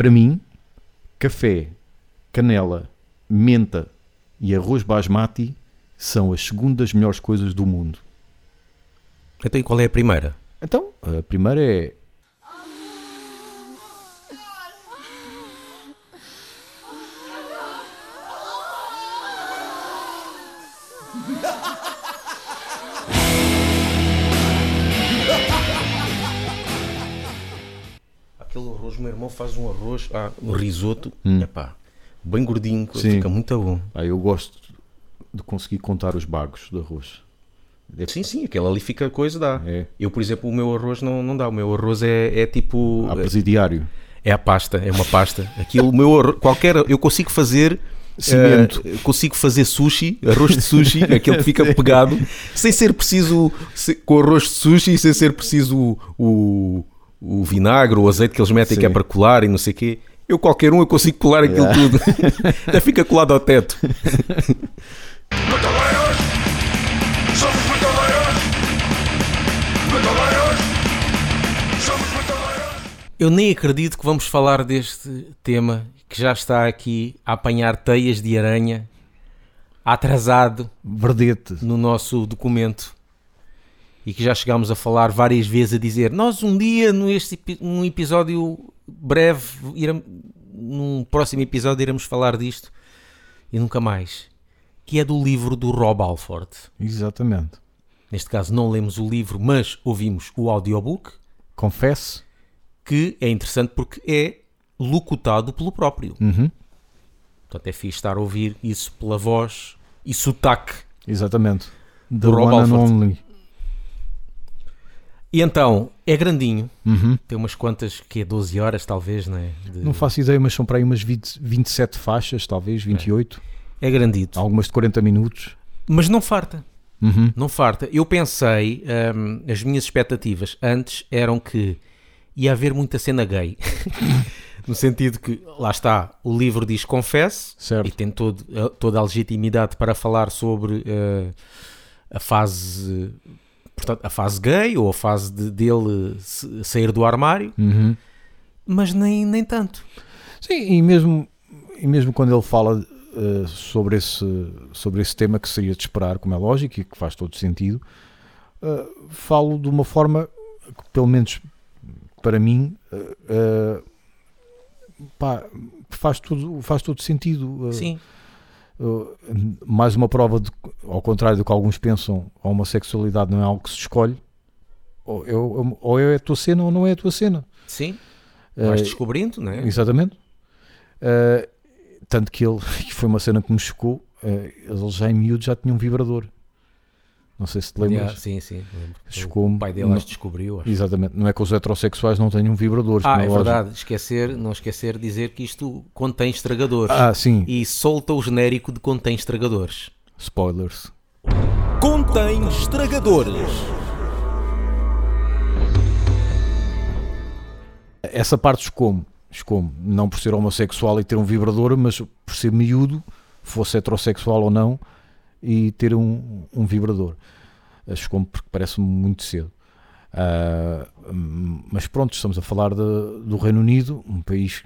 Para mim, café, canela, menta e arroz basmati são as segundas melhores coisas do mundo. Então, e qual é a primeira? Então, a primeira é faz um arroz, ah, um risoto, Hum. epá, bem gordinho, Sim. fica muito bom. Ah, eu gosto de conseguir contar os bagos de arroz. É- Sim, sim, aquele ali fica coisa, dá. É. Eu, por exemplo, o meu arroz não, não dá. O meu arroz é, é tipo. A presidiário. É a pasta, é uma pasta. Aquilo, o meu arroz, qualquer. Eu consigo fazer. Cimento. eh, consigo fazer sushi, arroz de sushi, aquele que fica pegado, sem ser preciso. se- com arroz de sushi, sem ser preciso o, o, vinagre, o azeite que eles metem que é Sim. para colar e não sei o quê. Eu, qualquer um, eu consigo colar aquilo Yeah. tudo. Já fica colado ao teto. Metaleiros! Somos metaleiros! Metaleiros! Somos metaleiros! Eu nem acredito que vamos falar deste tema que já está aqui a apanhar teias de aranha, atrasado Verdete. no nosso documento e que já chegámos a falar várias vezes a dizer nós um dia neste num episódio breve iremos, num próximo episódio iremos falar disto e nunca mais que é do livro do Rob Alford Exatamente. neste caso não lemos o livro mas ouvimos o audiobook Confesso. que é interessante porque é locutado pelo próprio Uhum. portanto é fixe estar a ouvir isso pela voz e sotaque Exatamente. Do Rob Alford. E então é grandinho Uhum. Tem umas quantas, que é 12 horas talvez, não é? De- Não faço ideia, mas são para aí umas 20, 27 faixas, talvez, 28. É grandito. Algumas de 40 minutos. Mas não farta, Uhum. não farta. Eu pensei, hum, as minhas expectativas antes eram que ia haver muita cena gay. no sentido que, lá está, o livro diz confesse Certo. e tem todo, a- toda a legitimidade para falar sobre eh, a fase... Portanto, a fase gay ou a fase de- dele sair do armário, Uhum. mas nem, nem tanto. Sim, e mesmo, e mesmo quando ele fala eh, sobre, esse, sobre esse tema que seria de esperar, como é lógico e que faz todo sentido, eh, falo de uma forma que, pelo menos para mim, eh, pá, faz, tudo, faz todo sentido. Sim, Uh, mais uma prova de, ao contrário do que alguns pensam, a homossexualidade não é algo que se escolhe. Ou, eu- ou é a tua cena ou não é a tua cena. sim. Uh, Vais descobrindo, não é? exatamente. Uh, tanto que ele, que foi uma cena que me chocou, uh, ele já em miúdo já tinha um vibrador. Não sei se te lembras. Yeah, sim, sim. O pai dele Não- descobriu. acho. Exatamente. Não é que os heterossexuais não tenham vibradores. Ah, é lógico. verdade. Esquecer, não esquecer de dizer que isto contém estragadores. Ah, sim. E solta o genérico de contém estragadores. Spoilers. Contém estragadores. Essa parte chocou-me. Chocou-me. Não por ser homossexual e ter um vibrador, mas por ser miúdo, fosse heterossexual ou não, e ter um, um vibrador. Chocou-me porque parece-me muito cedo. Hum, mas pronto, estamos a falar de- do Reino Unido, um país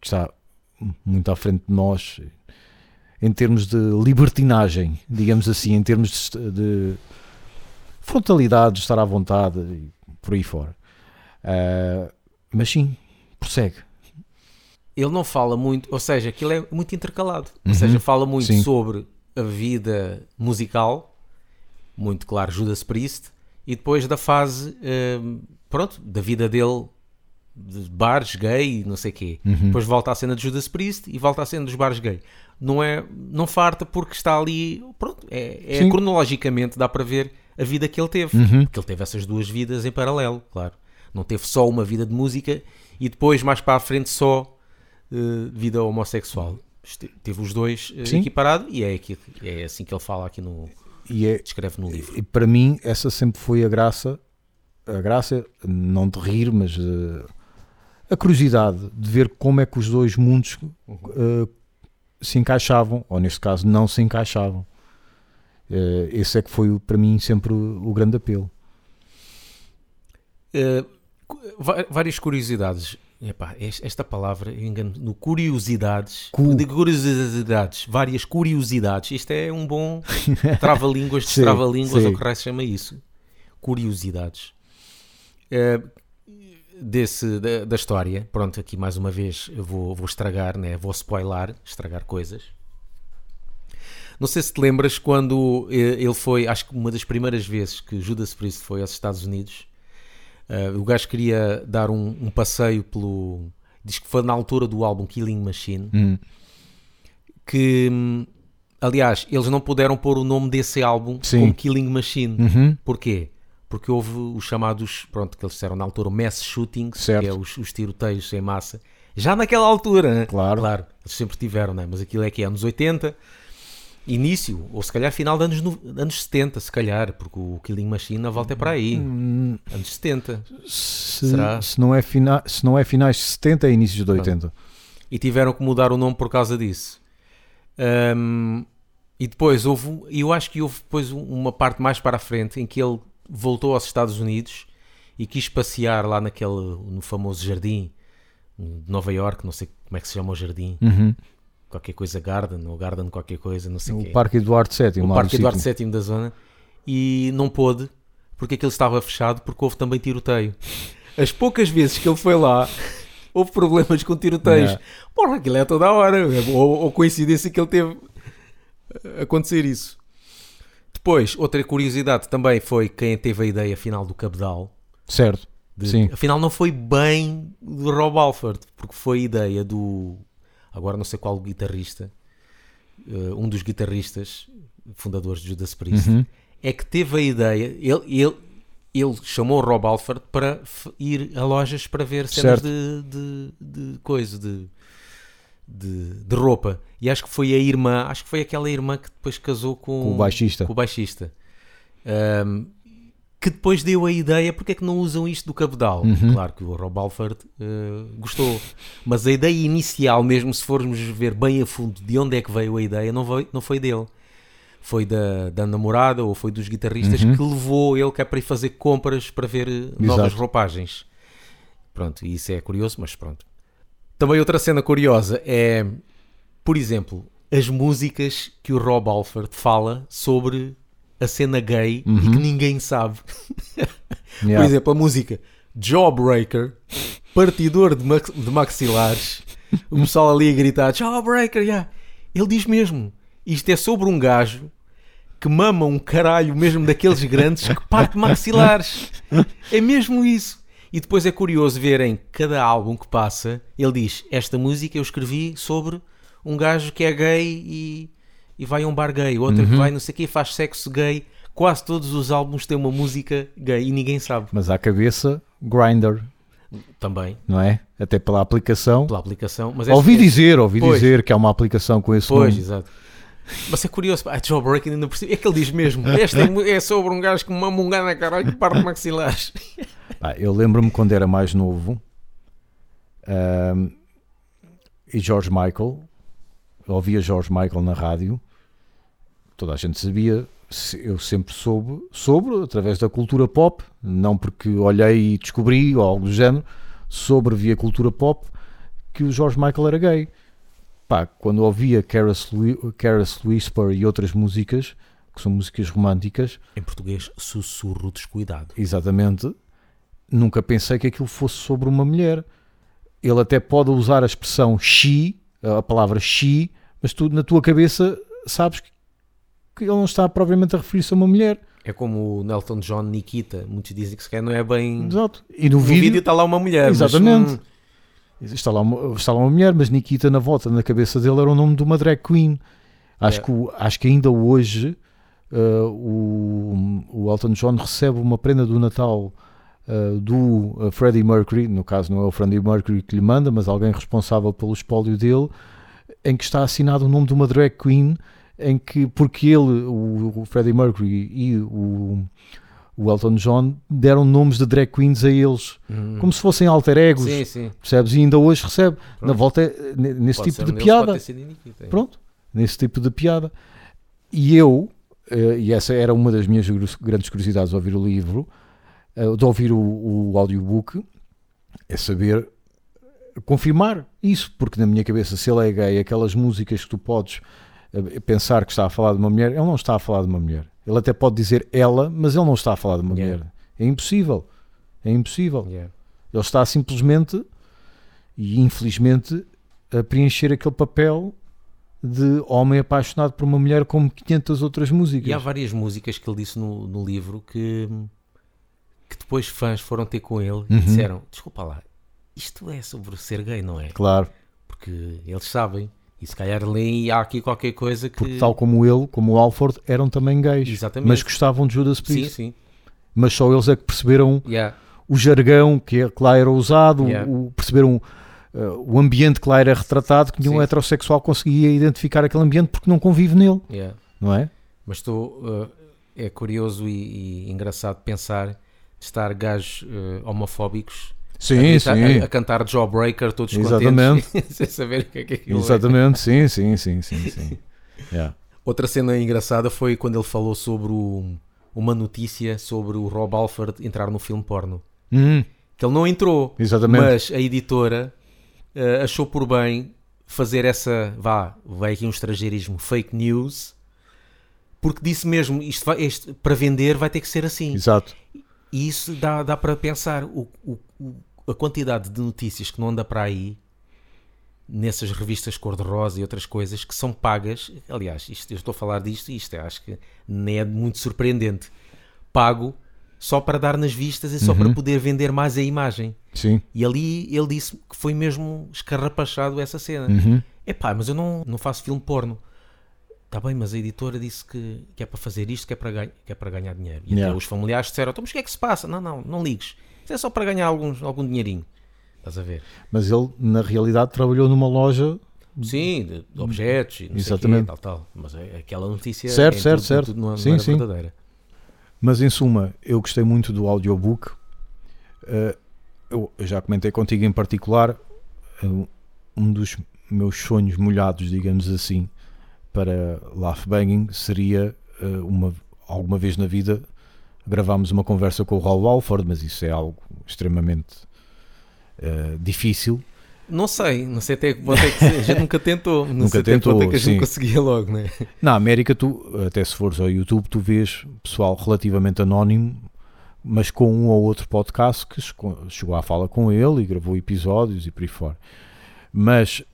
que está muito à frente de nós em termos de libertinagem, digamos assim, em termos de, de frontalidade, de estar à vontade e por aí fora. Ah, mas sim, prossegue. Ele não fala muito, ou seja, aquilo é muito intercalado. Ou Uhum. seja, fala muito Sim. sobre a vida musical, muito claro, Judas Priest, e depois da fase, hum, pronto, da vida dele, de bares gay e não sei o quê. Uhum. Depois volta à cena de Judas Priest e volta à cena dos bares gay. Não é, não farta porque está ali, pronto, é, é cronologicamente dá para ver a vida que ele teve. Uhum. Porque ele teve essas duas vidas em paralelo, claro. Não teve só uma vida de música e depois mais para a frente só eh, vida homossexual. Teve os dois Sim. equiparado e é, aqui, é assim que ele fala aqui no E, é, descreve no livro. e para mim, essa sempre foi a graça. A graça, não de rir, mas eh, a curiosidade de ver como é que os dois mundos eh, se encaixavam, ou neste caso, não se encaixavam. Eh, esse é que foi para mim sempre o, o grande apelo. Va- várias curiosidades epá, es- esta palavra, eu engano, no curiosidades, Cu. de curiosidades, várias curiosidades. Isto é um bom trava-línguas, destrava-línguas, ou que raio se chama isso. Curiosidades. Eh, desse, da, da história, pronto, aqui mais uma vez vou, vou estragar, né? vou spoiler, estragar coisas. Não sei se te lembras quando eh, ele foi, acho que uma das primeiras vezes que Judas Priest foi aos Estados Unidos, eh, o gajo queria dar um, um passeio pelo. Diz que foi na altura do álbum Killing Machine. Hum. Que, hum, aliás, eles não puderam pôr o nome desse álbum Sim. como Killing Machine. Uhum. Porquê? Porque houve os chamados, pronto, que eles disseram na altura, mass shootings, Certo. que é os, os tiroteios em massa. Já naquela altura, né? Claro. claro, eles sempre tiveram, né? mas aquilo é que é anos 80, início, ou se calhar final de anos, no- anos 70, se calhar, porque o Killing Machine volta é para aí, Hum, anos 70. Se, Será? se não é fina, se não é finais de 70, é inícios de 80. e tiveram que mudar o nome por causa disso. Ahm, e depois houve, eu acho que houve depois um- uma parte mais para a frente em que ele voltou aos Estados Unidos e quis passear lá naquele no famoso jardim de Nova York, não sei como é que se chama o jardim, Uhum. Qualquer coisa Garden ou Garden qualquer coisa, não sei o O quê. Parque Eduardo VII. o Parque Eduardo. VII da zona e não pôde porque aquilo estava fechado porque houve também tiroteio. As poucas vezes que ele foi lá houve problemas com tiroteios. Yeah. Porra, aquilo é toda a hora. Ou, ou coincidência que ele teve acontecer isso. Depois, outra curiosidade também foi quem teve a ideia final do Cabedal. Certo. De- Sim. Afinal, não foi bem do Rob Alford, porque foi ideia do. Agora não sei qual guitarrista, eh, um dos guitarristas fundadores de Judas Priest, Uhum. é que teve a ideia. Ele, ele, ele chamou o Rob Alford para ir a lojas para ver cenas de, de, de coisa, de, de, de roupa. E acho que foi a irmã, acho que foi aquela irmã que depois casou com, Com o baixista. com o baixista. Ahm, que depois deu a ideia porque é que não usam isto do cabedal. Uhum. Claro que o Rob Alford eh, gostou, mas a ideia inicial, mesmo se formos ver bem a fundo de onde é que veio a ideia, não foi, não foi dele. Foi da, da namorada ou foi dos guitarristas Uhum. que levou ele é para ir fazer compras para ver eh, novas roupagens. Pronto, isso é curioso, mas pronto. Também outra cena curiosa é, por exemplo, as músicas que o Rob Alford fala sobre a cena gay e que ninguém sabe. Por Yeah. exemplo, a música Jawbreaker, partidor de, de maxilares, o pessoal ali a gritar Jawbreaker, yeah. ele diz mesmo, isto é sobre um gajo que mama um caralho mesmo daqueles grandes que parte maxilares. É mesmo isso. E depois é curioso ver em cada álbum que passa, ele diz, esta música eu escrevi sobre um gajo que é gay e, e vai a um bar gay, outro que vai não sei o quê, faz sexo gay. Quase todos os álbuns têm uma música gay e ninguém sabe. Mas à cabeça, Grindr, Também, não é? Até pela aplicação. pela aplicação. Mas Ouvi é- dizer, ouvi Pois. dizer que há uma aplicação com esse Pois, nome. exato. Mas é curioso, pá, Jawbreaker ainda por cima. É que ele diz mesmo: Esta é, é sobre um gajo que mama um gajo na caralho que parte maxilares. Eu lembro-me quando era mais novo ahm, e George Michael, ouvia George Michael na rádio, toda a gente sabia, eu sempre soube sobre, através da cultura pop, não porque olhei e descobri ou algo do género, sobre via cultura pop que o George Michael era gay. Pá, quando ouvia Careless Whisper e outras músicas, que são músicas românticas, Em português, sussurro descuidado. Exatamente. Nunca pensei que aquilo fosse sobre uma mulher. Ele até pode usar a expressão she, a palavra she, mas tu na tua cabeça sabes que, que ele não está propriamente a referir-se a uma mulher. É como o Nelton John Nikita. Muitos dizem que se calhar não é bem. Exato. E no, No vídeo vídeo, está lá uma mulher. mas, Exatamente. hum, está, lá uma, está lá uma mulher, mas Nikita na volta, na cabeça dele, era o nome de uma drag queen. Acho, É. que, acho que ainda hoje uh, o, o Elton John recebe uma prenda do Natal uh, do uh, Freddie Mercury, no caso não é o Freddie Mercury que lhe manda, mas alguém responsável pelo espólio dele, em que está assinado o nome de uma drag queen, em que, porque ele, o, o Freddie Mercury e o, o Elton John deram nomes de drag queens a eles, hum. como se fossem alter egos, Sim, sim. percebes? E ainda hoje recebe, na Pronto. volta, é, ne- nesse Pode tipo de piada. Nikita. Pronto, nesse tipo de piada. E eu, eh, e essa era uma das minhas grandes curiosidades de ouvir o livro, eh, de ouvir o, o audiobook, é saber confirmar isso, porque na minha cabeça, se ele é gay, aquelas músicas que tu podes eh, pensar que está a falar de uma mulher, ele não está a falar de uma mulher. Ele até pode dizer ela, mas ele não está a falar de uma Yeah. mulher. É impossível. É impossível. Yeah. Ele está simplesmente e infelizmente a preencher aquele papel de homem apaixonado por uma mulher como 500 outras músicas. E há várias músicas que ele disse no, no livro que, que depois fãs foram ter com ele e Uhum. disseram: Desculpa lá, isto é sobre ser gay, não é? Claro, Porque eles sabem. E se calhar leem e há aqui qualquer coisa que. porque tal como ele, como o Alford, eram também gays, Exatamente. mas gostavam de Judas Sim, Priest. sim. Mas só eles é que perceberam Yeah. o jargão que, é- que lá era usado, Yeah. o, perceberam uh, o ambiente que lá era retratado, que nenhum Sim. heterossexual conseguia identificar aquele ambiente porque não convive nele, Yeah. não é? Mas estou. uh, é curioso e, e engraçado pensar estar gajos uh, homofóbicos a, Sim, gritar- sim. a, a cantar Jawbreaker todos Exatamente. contentes sem saber o que é que aquilo é. Exatamente, sim, sim, sim, sim, sim. Yeah. Outra cena engraçada foi quando ele falou sobre o- uma notícia sobre o Rob Alford entrar no filme porno. Hum, Que ele não entrou, exatamente. mas a editora eh, achou por bem fazer essa, vá, vai aqui um estrangeirismo, fake news, porque disse mesmo, isto, vai- isto para vender vai ter que ser assim. Exato. E isso dá, dá para pensar o, o- a quantidade de notícias que não anda para aí nessas revistas cor-de-rosa e outras coisas que são pagas. Aliás, isto, eu estou a falar disto e isto é, acho que nem é muito surpreendente. Pago só para dar nas vistas e só Uhum. para poder vender mais a imagem. Sim. E ali ele disse que foi mesmo escarrapachado essa cena. Uhum. Epá, mas eu não, não faço filme porno. Está bem, mas a editora disse que, que é para fazer isto, que é para, ganha, que é para ganhar dinheiro. E Yeah. até os familiares disseram, então, mas o que é que se passa? Não, não, não ligues. Isso é só para ganhar alguns, algum dinheirinho. Estás a ver? Mas ele, na realidade, trabalhou numa loja. Sim, de, de objetos e não sei o quê, Exatamente. tal, tal. Mas é- aquela notícia Certo, em certo, tudo- certo. tudo não, não Sim, era sim. verdadeira. Mas, em suma, eu gostei muito do audiobook. Uh, eu eu já comentei contigo em particular. uh, um dos meus sonhos molhados, digamos assim, para Laugh Banging seria uh, uma, alguma vez na vida gravarmos uma conversa com o Raul Alford, mas isso é algo extremamente uh, difícil. Não sei, não sei até que ponto é que a gente nunca tentou. Não Nunca sei até que tentou, a gente sim. conseguia logo, né? Na América, tu, até se fores ao YouTube, tu vês pessoal relativamente anónimo, mas com um ou outro podcast que chegou- à fala com ele e gravou episódios e por aí fora. Mas eh,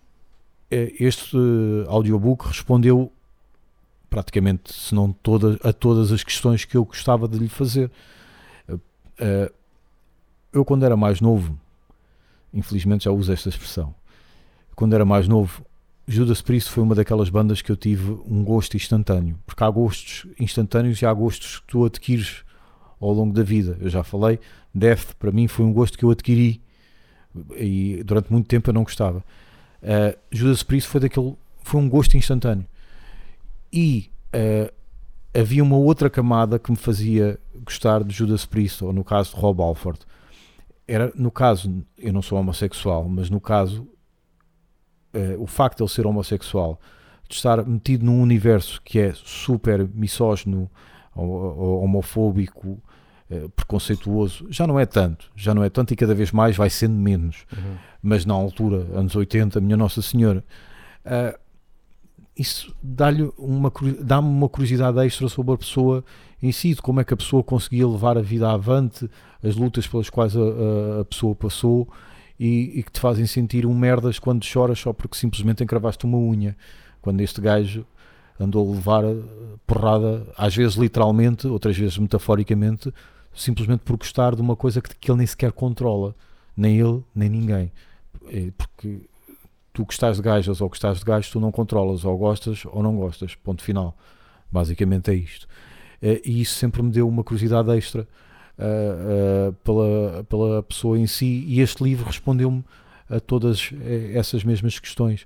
este eh, audiobook respondeu praticamente, se não todas, a todas as questões que eu gostava de lhe fazer. Eh, eh, eu, quando era mais novo, infelizmente já uso esta expressão, quando era mais novo, Judas Priest foi uma daquelas bandas que eu tive um gosto instantâneo, porque há gostos instantâneos e há gostos que tu adquires ao longo da vida. Eu já falei, Death para mim foi um gosto que eu adquiri e durante muito tempo eu não gostava. Uh, Judas Priest foi daquele, foi um gosto instantâneo e uh, havia uma outra camada que me fazia gostar de Judas Priest, ou no caso de Rob Alford. Era, no caso, eu não sou homossexual, mas no caso eh, o facto de ele ser homossexual, de estar metido num universo que é super misógino, ho- ho- homofóbico, preconceituoso, já não é tanto, já não é tanto e cada vez mais vai sendo menos. Mas na altura, anos 80, minha Nossa Senhora, ah, isso dá-lhe uma, dá-me uma curiosidade extra sobre a pessoa em si, de como é que a pessoa conseguia levar a vida avante, as lutas pelas quais a, a- pessoa passou e, e que te fazem sentir um merdas quando choras só porque simplesmente encravaste uma unha. Quando este gajo andou a levar a porrada, às vezes literalmente, outras vezes metaforicamente, simplesmente por gostar de uma coisa que, que ele nem sequer controla. Nem ele, nem ninguém. Porque tu gostas de gajas ou gostas de gajos, tu não controlas, ou gostas ou não gostas. Ponto final. Basicamente é isto. Eh, E isso sempre me deu uma curiosidade extra ah, ah, pela, pela pessoa em si, e este livro respondeu-me a todas essas mesmas questões.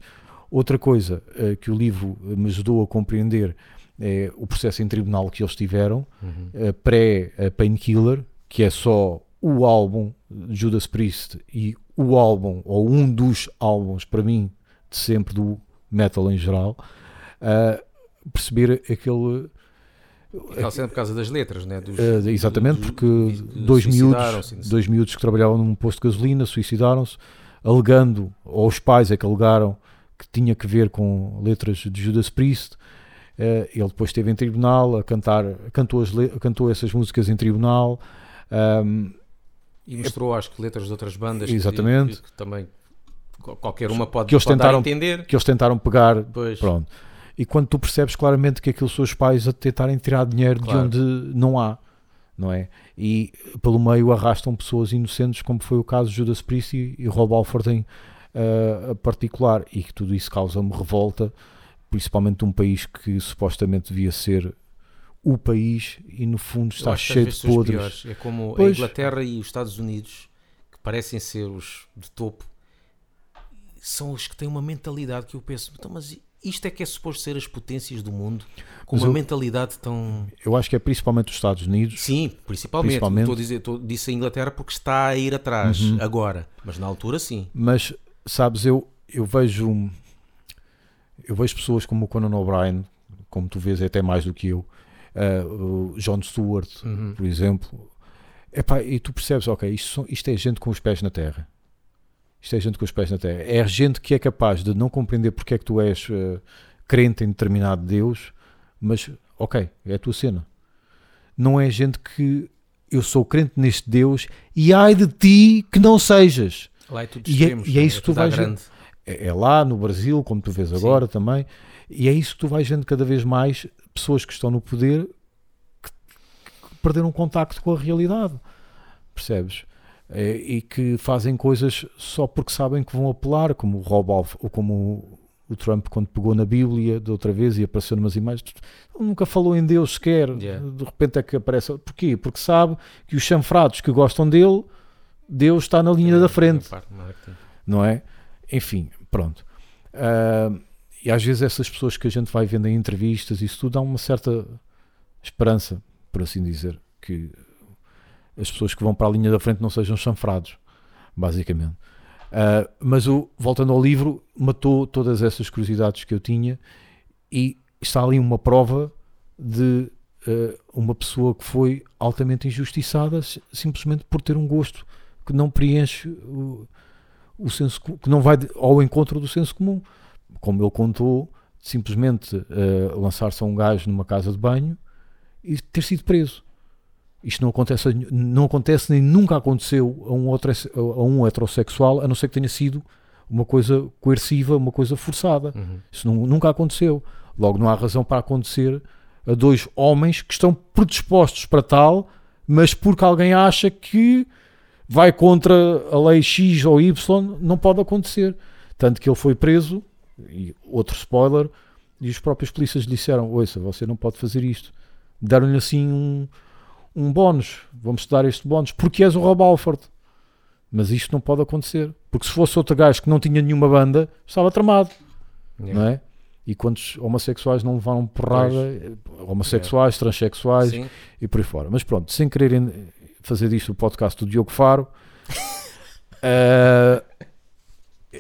Outra coisa eh, que o livro me ajudou a compreender é o processo em tribunal que eles tiveram, Uhum. eh, pré-Painkiller, que é só o álbum de Judas Priest e o álbum, ou um dos álbuns, para mim, de sempre do metal em geral, ah, perceber aquele. Aquela cena por causa das letras, né? Dos, Eh, exatamente, dos- porque que dois miúdos, sei. dois miúdos que trabalhavam num posto de gasolina suicidaram-se. alegando, ou os pais é que alegaram que tinha que ver com letras de Judas Priest. Eh, ele depois esteve em tribunal a cantar, cantou, as cantou essas músicas em tribunal. Ahm, E mostrou, acho que letras de outras bandas que- Exatamente. Que, que também qual- qualquer uma pode, Que eles pode tentaram- entender. que eles tentaram pegar, Pois. pronto. E quando tu percebes claramente que aqueles seus pais a tentarem tirar dinheiro Claro. de onde não há, não é? E pelo meio arrastam pessoas inocentes, como foi o caso de Judas Priest e, e Rob Alford em ah, particular, e que tudo isso causa-me revolta, principalmente de um país que supostamente devia ser o país e no fundo está cheio de podres. É como a Pois. Inglaterra e os Estados Unidos, que parecem ser os de topo, são os que têm uma mentalidade que eu penso, então, mas isto é que é suposto ser as potências do mundo, com Mas uma eu- mentalidade tão. Eu acho que é principalmente os Estados Unidos. Sim, principalmente. Principalmente. Estou a dizer, estou, disse a Inglaterra porque está a ir atrás Uhum. agora, mas na altura sim. Mas sabes, eu, eu vejo eu vejo pessoas como o Conan O'Brien, como tu vês, é até mais do que eu, ah, o John Stewart, Uhum. por exemplo. Epá, e tu percebes, ok, isto, isto é gente com os pés na terra. Isto é gente com os pés na terra. É gente que é capaz de não compreender porque é que tu és ah, crente em determinado Deus, mas ok, é a tua cena. Não é gente que eu sou crente neste Deus e ai de ti que não sejas. Lá é tudo E é- extremos. e é não isso que tu vais ver. grande. É, é lá no Brasil, como tu vês agora também, e é isso que tu vais vendo cada vez mais pessoas que estão no poder que, que perderam contacto com a realidade, percebes? É, e que fazem coisas só porque sabem que vão apelar, como o Rob ou como o, Trump quando pegou na Bíblia de outra vez e apareceu numas imagens, nunca falou em Deus sequer, Yeah. de repente é que aparece. Porquê? Porque sabe que os chanfrados que gostam dele, Deus está na linha da frente marketing. não é? Enfim, pronto. Ah, e às vezes essas pessoas que a gente vai vendo em entrevistas, isso tudo dá uma certa esperança, por assim dizer, que as pessoas que vão para a linha da frente não sejam chanfrados, basicamente. Ah, mas o, voltando ao livro, matou todas essas curiosidades que eu tinha e está ali uma prova de ah, uma pessoa que foi altamente injustiçada si- simplesmente por ter um gosto que não preenche o, o senso que não vai ao encontro do senso comum. Como ele contou, simplesmente eh, lançar-se a um gajo numa casa de banho e ter sido preso. Isto não acontece, não acontece nem nunca aconteceu a um, outro, a um heterossexual, a não ser que tenha sido uma coisa coerciva, uma coisa forçada. Uhum. Isso nu- nunca aconteceu. Logo, não há razão para acontecer a dois homens que estão predispostos para tal, mas porque alguém acha que vai contra a lei X ou Y, não pode acontecer. Tanto que ele foi preso, e outro spoiler, e os próprios polícias lhe disseram: Ouça, você não pode fazer isto. Deram-lhe assim um, um bónus. Vamos-te dar este bónus, porque és o Rob Alford. Mas isto não pode acontecer. Porque se fosse outro gajo que não tinha nenhuma banda, estava tramado Yeah. não é? E quantos homossexuais não levaram porrada? Homossexuais, transexuais Sim. e por aí fora. Mas pronto, sem quererem fazer disto o podcast do Diogo Faro, eh,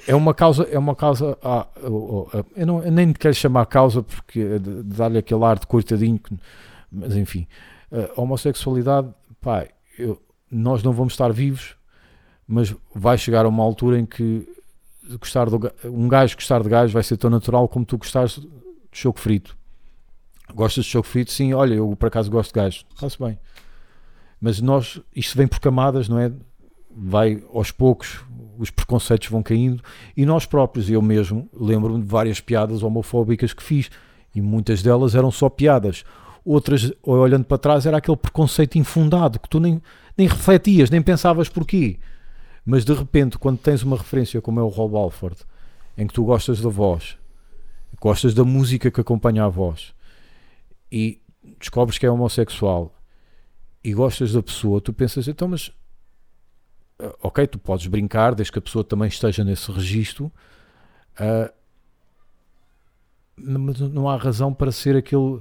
é uma causa, é uma causa, ah, eu, eu- eu não, eu nem quero chamar causa porque é dar-lhe aquele ar de coitadinho, mas enfim, a homossexualidade, pá, eu- nós não vamos estar vivos, mas vai chegar a uma altura em que gostar do, um gajo gostar de gajo vai ser tão natural como tu gostares de choco frito. Gostas de choco frito? Sim, olha, eu por acaso gosto de gajo. Está-se bem. Mas nós, isto vem por camadas, não é? Vai aos poucos, os preconceitos vão caindo e nós próprios, eu mesmo, lembro-me de várias piadas homofóbicas que fiz e muitas delas eram só piadas. Outras, olhando para trás, era aquele preconceito infundado que tu nem, nem refletias, nem pensavas porquê. Mas de repente, quando tens uma referência como é o Rob Alford, em que tu gostas da voz, gostas da música que acompanha a voz e descobres que é homossexual e gostas da pessoa, tu pensas, então, mas ah, ok, tu podes brincar desde que a pessoa também esteja nesse registro, ah, mas não há razão para ser aquele.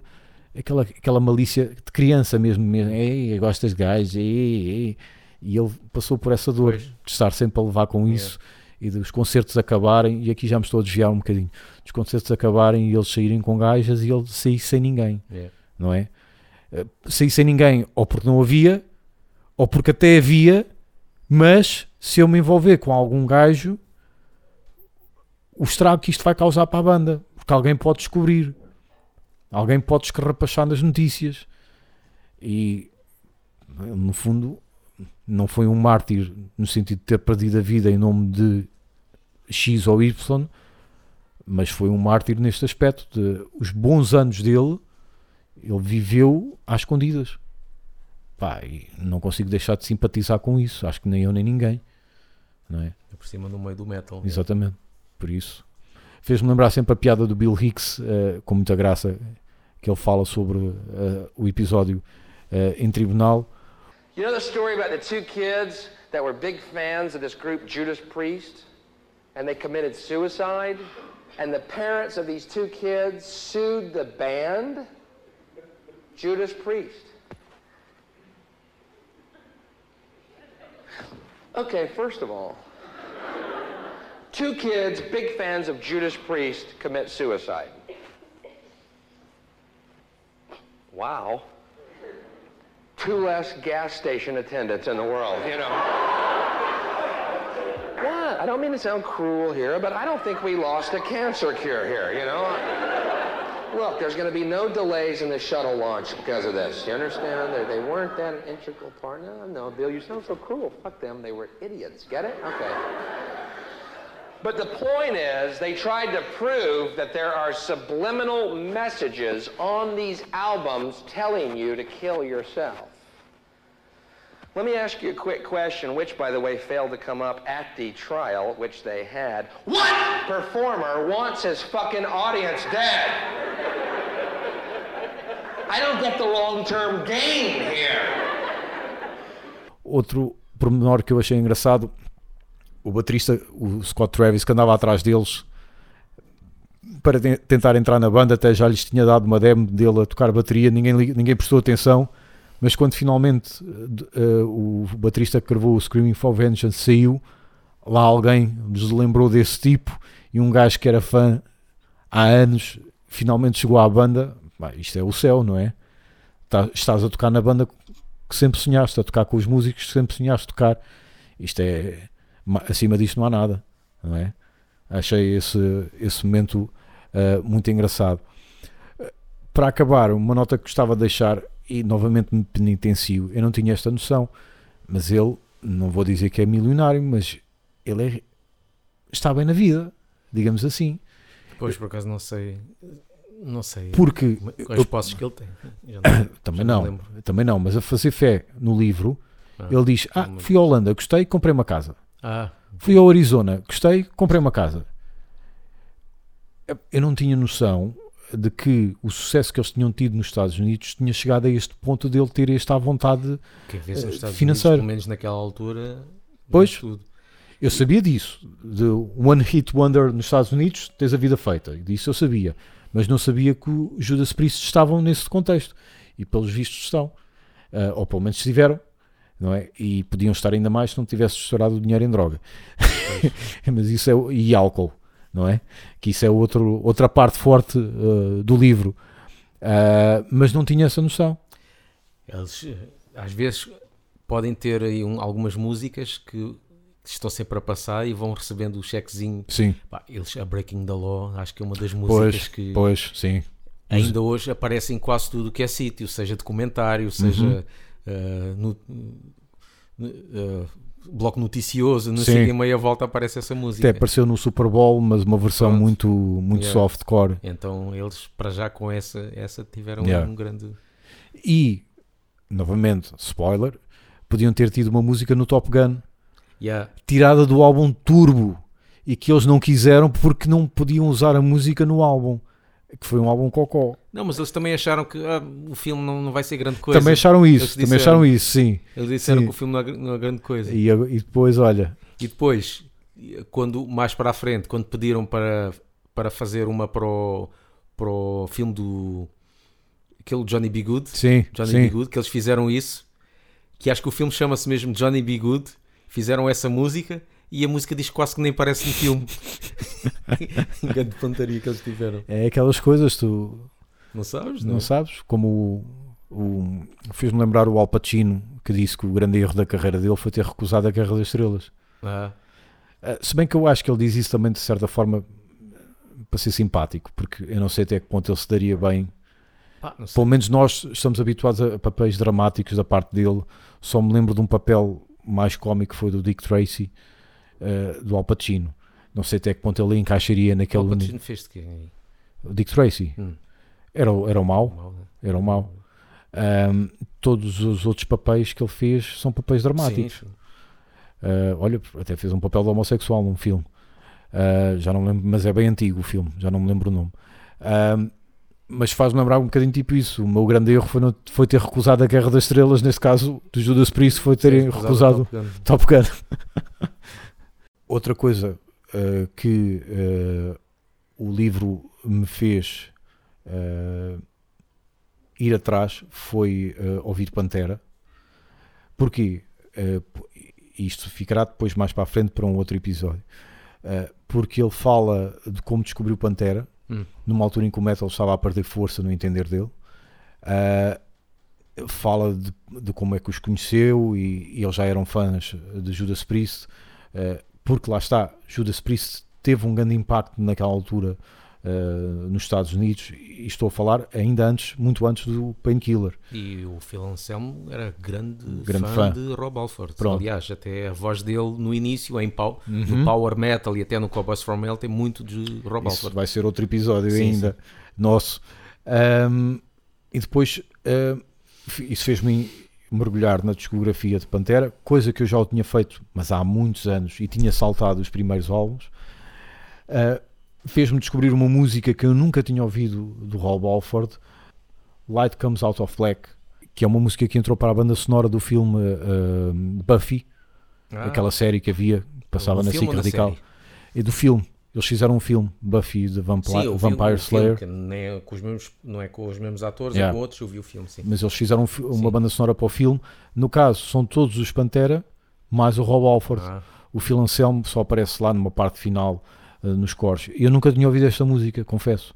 Aquela, aquela malícia de criança mesmo, mesmo. Ei, gostas de gajos, ei, ei. e ele passou por essa dor Pois. de estar sempre a levar com isso e dos concertos acabarem, e aqui já me estou a desviar um bocadinho, dos concertos acabarem e eles saírem com gajas e ele sair sem ninguém, Yeah. não é? Eh, Sair sem ninguém, ou porque não havia, ou porque até havia, mas se eu me envolver com algum gajo, o estrago que isto vai causar para a banda, porque alguém pode descobrir, alguém pode escarrapachar nas notícias. E no fundo não foi um mártir no sentido de ter perdido a vida em nome de X ou Y, mas foi um mártir neste aspecto de os bons anos dele, ele viveu às escondidas. Pá, e não consigo deixar de simpatizar com isso, acho que nem eu nem ninguém, não é? É por cima no meio do metal. Exatamente, por isso. Fez-me lembrar sempre a piada do Bill Hicks, eh, com muita graça, que ele fala sobre eh, o episódio eh, em tribunal. You know the story about the two kids that were big fans of this group Judas Priest? And they committed suicide? And the parents of these two kids sued the band? Judas Priest. Okay, first of all, two kids, big fans of Judas Priest, commit suicide. Wow two less gas station attendants in the world, you know. what? I don't mean to sound cruel here, but I don't think we lost a cancer cure here, you know. Look, there's going to be no delays in the shuttle launch because of this. You understand? They, they weren't that integral part. No, no, Bill, you sound so cruel. Fuck them. They were idiots. Get it? Okay. But the point is, they tried to prove that there are subliminal messages on these albums telling you to kill yourself. Let me ask you a quick question, which, by the way, failed to come up at the trial, which they had. What performer wants his fucking audience dead? I don't get the long-term gain here. Outro pormenor que eu achei engraçado, o baterista, o Scott Travis, que andava atrás deles para te- tentar entrar na banda, até já lhes tinha dado uma demo dele a tocar bateria, ninguém, ninguém prestou atenção, mas quando finalmente eh, o baterista que gravou o Screaming for Vengeance saiu, lá alguém lhes lembrou desse tipo e um gajo que era fã há anos finalmente chegou à banda. Pá, isto é o céu, não é? Tá- estás a tocar na banda que sempre sonhaste, a tocar com os músicos que sempre sonhaste tocar. Isto é. ma- Acima disto não há nada, não é? Achei esse, esse momento ah, muito engraçado. Para acabar, uma nota que gostava de deixar, e novamente me penitencio, eu não tinha esta noção, mas ele, não vou dizer que é milionário, mas ele é- está bem na vida, digamos assim. Pois, por acaso, não sei. Não sei. Porque Quais eu- posses que ele tem. Não- Também não não, também não, mas a fazer fé no livro, Ah, ele diz: Ah, me fui à Holanda, gostei, comprei uma casa. Ah, Fui ao Arizona, gostei, comprei uma casa. Eu não tinha noção de que o sucesso que eles tinham tido nos Estados Unidos tinha chegado a este ponto dele ter esta vontade. que Eh. Unidos, pelo menos naquela altura. Pois. tudo. Eu sabia disso, de One Hit Wonder nos Estados Unidos, tens a vida feita, e disso eu sabia, mas não sabia que o Judas Priest estavam nesse contexto, e pelos vistos estão, Ah, ou pelo menos estiveram, não é? E podiam estar ainda mais se não tivesse estourado o dinheiro em droga, mas isso é, e álcool, não é? Que isso é outro, outra parte forte ah, do livro, Ah, mas não tinha essa noção. Eles, eh, às vezes, podem ter aí um- algumas músicas que estão sempre a passar e vão recebendo o chequezinho. Sim, eles, a Breaking the Law, acho que é uma das músicas pois, que pois, sim, ainda hoje aparece em quase tudo o que é sítio, seja documentário, seja Uhum. eh, no- eh, bloco noticioso, não sei, em meia volta aparece essa música. até apareceu no Super Bowl, mas uma versão Pronto. muito, muito Yeah. softcore. Então eles, para já com essa, essa tiveram Yeah. um grande. E, novamente, spoiler, podiam ter tido uma música no Top Gun Yeah. tirada do álbum Turbo e que eles não quiseram porque não podiam usar a música no álbum, que foi um álbum cocó. Não, mas eles também acharam que ah, o filme não, não vai ser grande coisa. Também acharam isso, também disseram. acharam isso, sim. Eles disseram Sim. que o filme não é, não é grande coisa. E, e depois, olha, E depois, quando mais para a frente, quando pediram para, para fazer uma para o, para o filme do aquele Johnny B. Good, sim, Johnny sim. B. Good, que eles fizeram isso, que acho que o filme chama-se mesmo Johnny B. Good, fizeram essa música e a música diz quase que nem parece no filme. grande pontaria que eles tiveram. É aquelas coisas, tu Não sabes? não sabes, como o, o fez-me lembrar o Al Pacino, que disse que o grande erro da carreira dele foi ter recusado a Guerra das Estrelas. Ah, Uh, se bem que eu acho que ele diz isso também de certa forma para ser simpático, porque eu não sei até que ponto ele se daria bem. Pá, não sei. Pelo menos nós estamos habituados a papéis dramáticos da parte dele. Só me lembro de um papel mais cómico que foi do Dick Tracy, eh, do Al Pacino. Não sei até que ponto ele encaixaria naquele. Al Pacino fez de quê? O Dick Tracy Hum. era, o- era o mau, né? era o mau. Ahm, todos os outros papéis que ele fez são papéis dramáticos. Sim. Uh, olha, até fez um papel de homossexual num filme. Uh, já não lembro, mas é bem antigo o filme, já não me lembro o nome. Um, mas faz-me lembrar um bocadinho tipo isso. O meu grande erro foi, no- foi ter recusado a Guerra das Estrelas, neste caso do Judas Priest, foi terem Sim, recusado Top Gun. Top Gun. Outra coisa uh, que uh, o livro me fez uh, ir atrás foi ouvir Pantera. Porquê? Isto ficará depois mais para a frente para um outro episódio. Porque ele fala de como descobriu Pantera, Hum. numa altura em que o metal estava a perder força no entender dele. Fala de, de como é que os conheceu e, e eles já eram fãs de Judas Priest, uh, porque lá está, Judas Priest teve um grande impacto naquela altura uh, nos Estados Unidos e estou a falar ainda antes, muito antes do Painkiller. E o Phil Anselmo era grande, Grande fã, fã. de Rob Alford. Pronto. Aliás, até a voz dele no início, em pau, Uhum. no Power Metal e até no Cowboys from Hell, tem muito de Rob Isso Alford. vai ser outro episódio Sim, ainda nosso. Um, e depois f- isso fez-me mergulhar na discografia de Pantera, coisa que eu já o tinha feito, mas há muitos anos, e tinha saltado os primeiros álbuns. Uh, fez-me descobrir uma música que eu nunca tinha ouvido do Rob Alford, Light Comes Out of Black, que é uma música que entrou para a banda sonora do filme uh, Buffy, Ah, aquela série que havia, que passava na SIC Radical. E do filme. Eles fizeram um filme, Buffy the Vampire, Sim, Vampire filme, Slayer, nem é com os mesmos, não é com os mesmos atores, Yeah. é com outros, eu vi o filme, sim. mas eles fizeram um uma Sim. banda sonora para o filme. No caso, são todos os Pantera, mais o Rob Alford. Ah, O Phil Anselmo só aparece lá numa parte final, eh, nos cores. Eu nunca tinha ouvido esta música, confesso.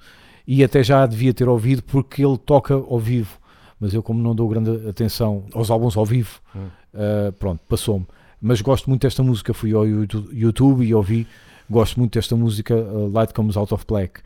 E até já a devia ter ouvido porque ele toca ao vivo. Mas eu, como não dou grande atenção aos álbuns ao vivo, Hum. eh, pronto, passou-me. Mas gosto muito desta música. Fui ao Youtu- YouTube e ouvi. Gosto muito desta música, eh, Light Comes Out of Black.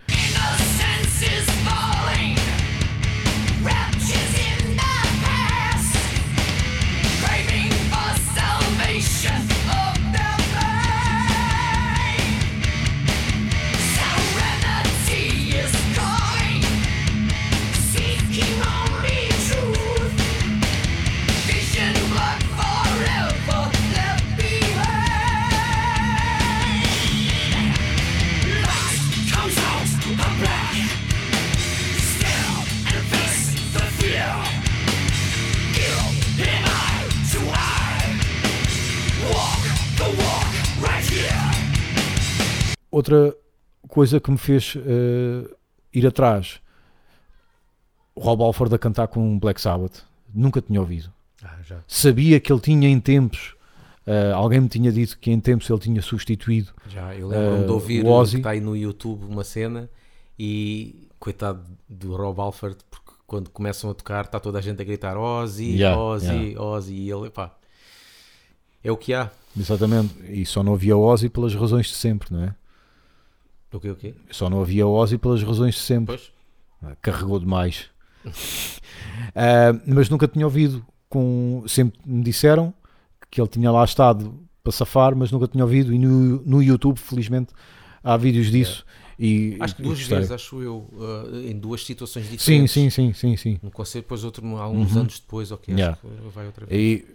Outra coisa que me fez eh, ir atrás, o Rob Alford a cantar com Black Sabbath. Nunca tinha ouvido. ah. Sabia que ele tinha em tempos, eh, alguém me tinha dito que em tempos ele tinha substituído. Já, eu lembro-me Eh, de ouvir o Ozzy. que está aí no YouTube uma cena e coitado do Rob Alford, porque quando começam a tocar está toda a gente a gritar Ozzy, Yeah, Ozzy, yeah. Ozzy e ele, pá, é o que há. Exatamente. E só não havia Ozzy pelas razões de sempre, não é? O que o quê? Só não havia Ozzy pelas razões de sempre. Pois, Carregou demais. Ah, mas nunca tinha ouvido. Com, sempre me disseram que ele tinha lá estado para safar, mas nunca tinha ouvido. E no, no YouTube, felizmente, há vídeos disso. E, acho que duas vezes, acho eu, eh, em duas situações Sim, diferentes. sim, sim, sim, sim. Um concerto, depois outro há uns Uhum. anos depois, ok, Yeah. acho que vai outra vez. E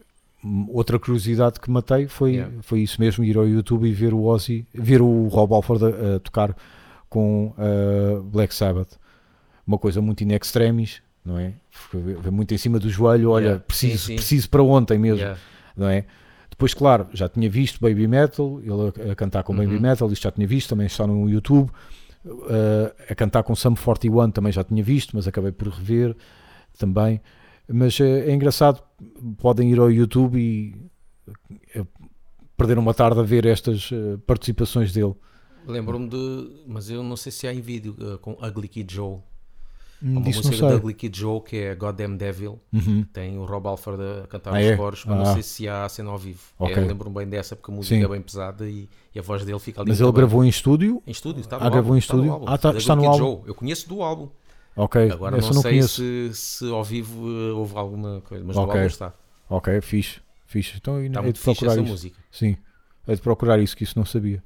outra curiosidade que matei foi, Yeah. foi isso mesmo, ir ao YouTube e ver o Ozzy, ver o Rob Alford a, a tocar com uh, Black Sabbath. Uma coisa muito in extremis, não é? Foi muito em cima do joelho, olha, Yeah. preciso, Sim, sim. preciso para ontem mesmo, Yeah. não é? Depois, claro, já tinha visto Baby Metal, ele a, a cantar com Baby Uhum. Metal, isto já tinha visto, também está no YouTube. Uh, a cantar com Sum 41 também já tinha visto, mas acabei por rever também. Mas é, é engraçado, podem ir ao YouTube e eh, perder uma tarde a ver estas eh, participações dele. Lembro-me de, mas eu não sei se há em vídeo, com Ugly Kid Joe. Há uma Disso não música da. Ugly Kid Joe que é Goddamn Devil. Uhum. Tem o Rob Alford a cantar Ah, os é? coros, mas não Ah. sei se há cena ao vivo. Ok. É, Lembro-me bem dessa porque a música Sim. é bem pesada e, e a voz dele fica ali. Mas ele bem. gravou em estúdio? em estúdio. Está no Ah, gravou álbum, em está no estúdio? álbum, Ah, tá- está no álbum. Joe. Eu conheço do álbum. Ok, Agora não, não sei se, se ao vivo eh, houve alguma coisa, mas no Ok. álbum está. Ok, fixe, fixe. Então Está é de muito fixe procurar isso. música. Sim, é de procurar isso, que isso não sabia.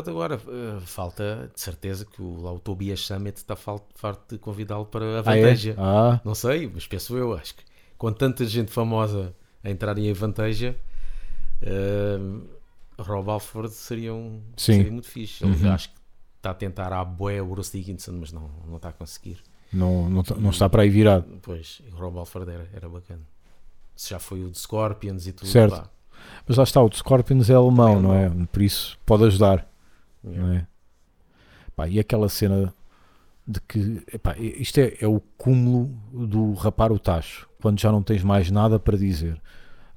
Agora eh, falta de certeza que o, lá o Tobias Summit está farto de convidá-lo para a Ah, é? Vanteja. Ah, Não sei, mas penso eu, acho que com tanta gente famosa a entrar em Vanteja, eh, Rob Alford seria, um, Sim. seria muito fixe. Ele Uhum. acho que está a tentar à boé o Bruce Dickinson, mas não, não está a conseguir. não, não, não está para aí virado. Pois, o Rob Alford era, era bacana. Se já foi o de Scorpions e tudo, Certo. pá. Mas lá está, o de Scorpions é alemão, É não é? Por isso pode ajudar, Yeah. não é? Pá, e aquela cena de que epá, isto é, é o cúmulo do rapar o tacho, quando já não tens mais nada para dizer.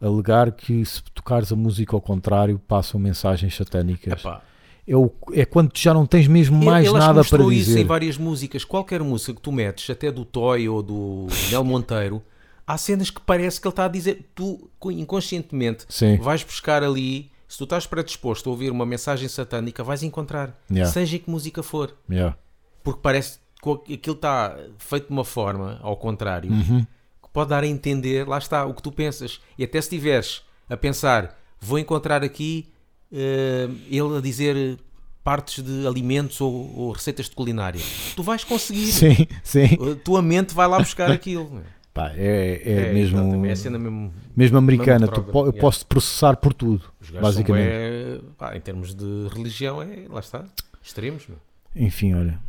Alegar que se tocares a música ao contrário passam mensagens satânicas. Epá, É, o, é quando já não tens mesmo mais ele nada para mostrou isso dizer. em várias músicas. Qualquer música que tu metes, até do Toy ou do Nel Monteiro, há cenas que parece que ele está a dizer, tu co- inconscientemente Sim. vais buscar ali. Se tu estás predisposto a ouvir uma mensagem satânica, vais encontrar, Yeah. seja que música for, Yeah. porque parece que aquilo está feito de uma forma, ao contrário, Uhum. que pode dar a entender, lá está, o que tu pensas. E até se estiveres a pensar, vou encontrar aqui eh, ele a dizer partes de alimentos ou, ou receitas de culinária, tu vais conseguir. Sim, sim. A tua mente vai lá buscar aquilo. Pá, é, é, mesmo, exatamente, é a cena mesmo. mesmo americana. mesmo Tu eu yeah. posso processar por tudo, basicamente. pá, em termos de religião, é, lá está, extremos. Meu. Enfim, olha.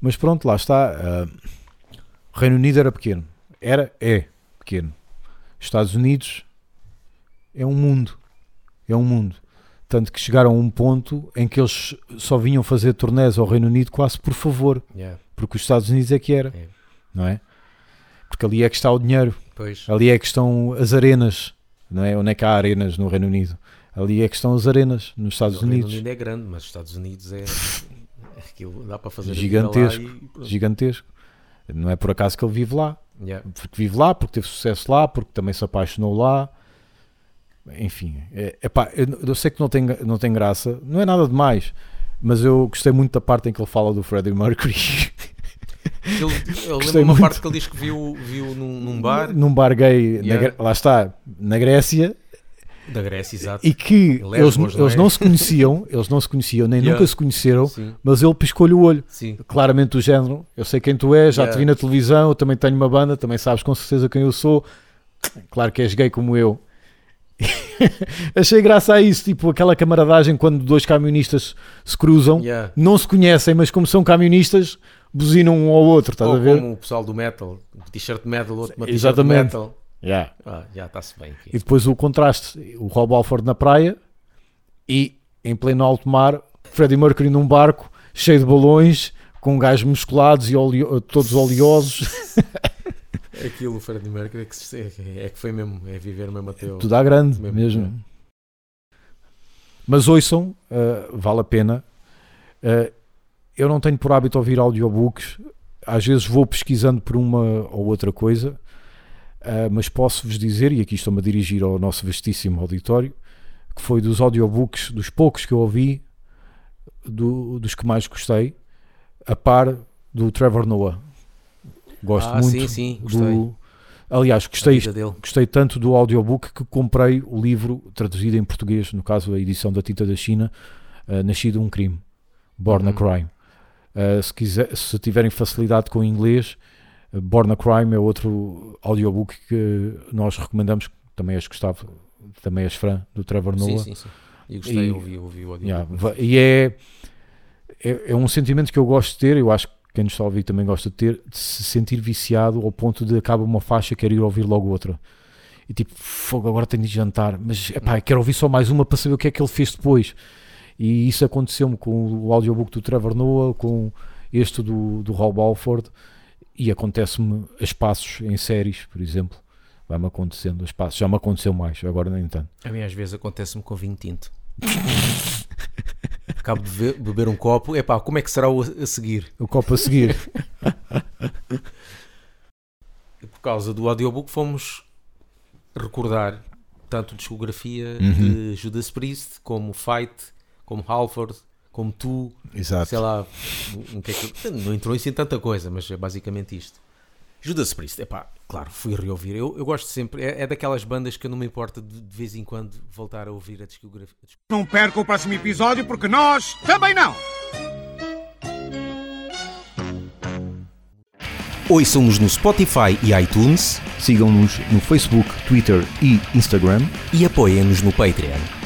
Mas pronto, lá está. o Reino Unido era pequeno. Era, é pequeno. Estados Unidos é um mundo. É um mundo. Tanto que chegaram a um ponto em que eles só vinham fazer turnés ao Reino Unido quase por favor. Yeah, Porque os Estados Unidos é que era. É. Não é? Porque ali é que está o dinheiro. Pois. Ali é que estão as arenas. Não é? Onde é que há arenas no Reino Unido? Ali é que estão as arenas nos Estados o Reino Unidos. Unido é grande, mas os Estados Unidos é. Aquilo dá para fazer Gigantesco. Gigantesco. Não é por acaso que ele vive lá. Yeah. porque vive lá, porque teve sucesso lá, porque também se apaixonou lá. Enfim, é, epá, eu, eu sei que não tem, não tem graça, não é nada demais, mas eu gostei muito da parte em que ele fala do Freddie Mercury Ele, eu lembro uma muito. parte que ele diz que viu, viu num, num bar num bar gay, na Yeah. Gre- lá está, na Grécia, da Grécia, exato. e que Lesbos, eles, não eles é? não se conheciam, eles não se conheciam, nem Yeah. nunca se conheceram, Sim, mas ele piscou-lhe o olho. sim. claramente do género, eu sei quem tu és, já Yeah. te vi na televisão, eu também tenho uma banda, também sabes com certeza quem eu sou. Claro que és gay como eu. Achei graça a isso, tipo aquela camaradagem quando dois camionistas se cruzam, Yeah. não se conhecem, mas como são camionistas, buzinam um ao outro, estás Ou a ver? como o pessoal do metal, um t-shirt de metal, outro uma t-shirt metal. Yeah. Ah, já está-se bem aqui. E depois o contraste, o Rob Alford na praia e em pleno alto mar, Freddie Mercury num barco cheio de balões, com gajos musculados e oleo- todos oleosos. Aquilo, o Freddie Mercury, é que, é que foi mesmo, é viver mesmo até o... Tudo à grande Mesmo, mesmo. Mas ouçam, uh, vale a pena. Uh, eu não tenho por hábito ouvir audiobooks. Às vezes vou pesquisando por uma ou outra coisa, uh, mas posso-vos dizer, e aqui estou-me a dirigir ao nosso vastíssimo auditório, que foi dos audiobooks, dos poucos que eu ouvi, do- dos que mais gostei, a par do Trevor Noah. Gosto ah, muito sim, sim, do. Aliás, A gostei. Gostei tanto do audiobook que comprei o livro traduzido em português, no caso a edição da Tinta da China, uh, Nascido um Crime, Born a Uhum. Crime. Uh, se, quiser, se tiverem facilidade com o inglês, uh, Born a Crime é outro audiobook que nós recomendamos, também és Gustavo, também és fã do Trevor Sim, Noah. sim, sim. E gostei, E- ouvi, ouvi o audio. Yeah, e é é, é um sentimento que eu gosto de ter, eu acho que quem nos está a ouvir também gosta de ter, de se sentir viciado ao ponto de acaba uma faixa, quero ir ouvir logo outra. E tipo, fogo, agora tenho de jantar, mas epá, quero ouvir só mais uma para saber o que é que ele fez depois. E isso aconteceu-me com o audiobook do Trevor Noah, com este do, do Rob Alford, e acontece-me a espaços em séries, por exemplo. Vai-me acontecendo a espaços. Já me aconteceu mais, agora nem tanto. A mim às vezes acontece-me com vinho tinto. Acabo de ver- beber um copo. Epá, como é que será o a seguir? O copo a seguir. E por causa do audiobook fomos recordar tanto discografia Uhum. de Judas Priest, como Fight, como Halford, como tu, Exato. sei lá, um que é que- não entrou isso em tanta coisa, mas é basicamente isto. Judas Priest, epá, claro, fui reouvir. Eu, eu gosto sempre, é, é daquelas bandas que eu não me importa de, de vez em quando voltar a ouvir a discografia. Não perca o próximo episódio porque nós também não! Ouçam-nos no Spotify e iTunes Sigam-nos no Facebook, Twitter e Instagram. e apoiem-nos no Patreon.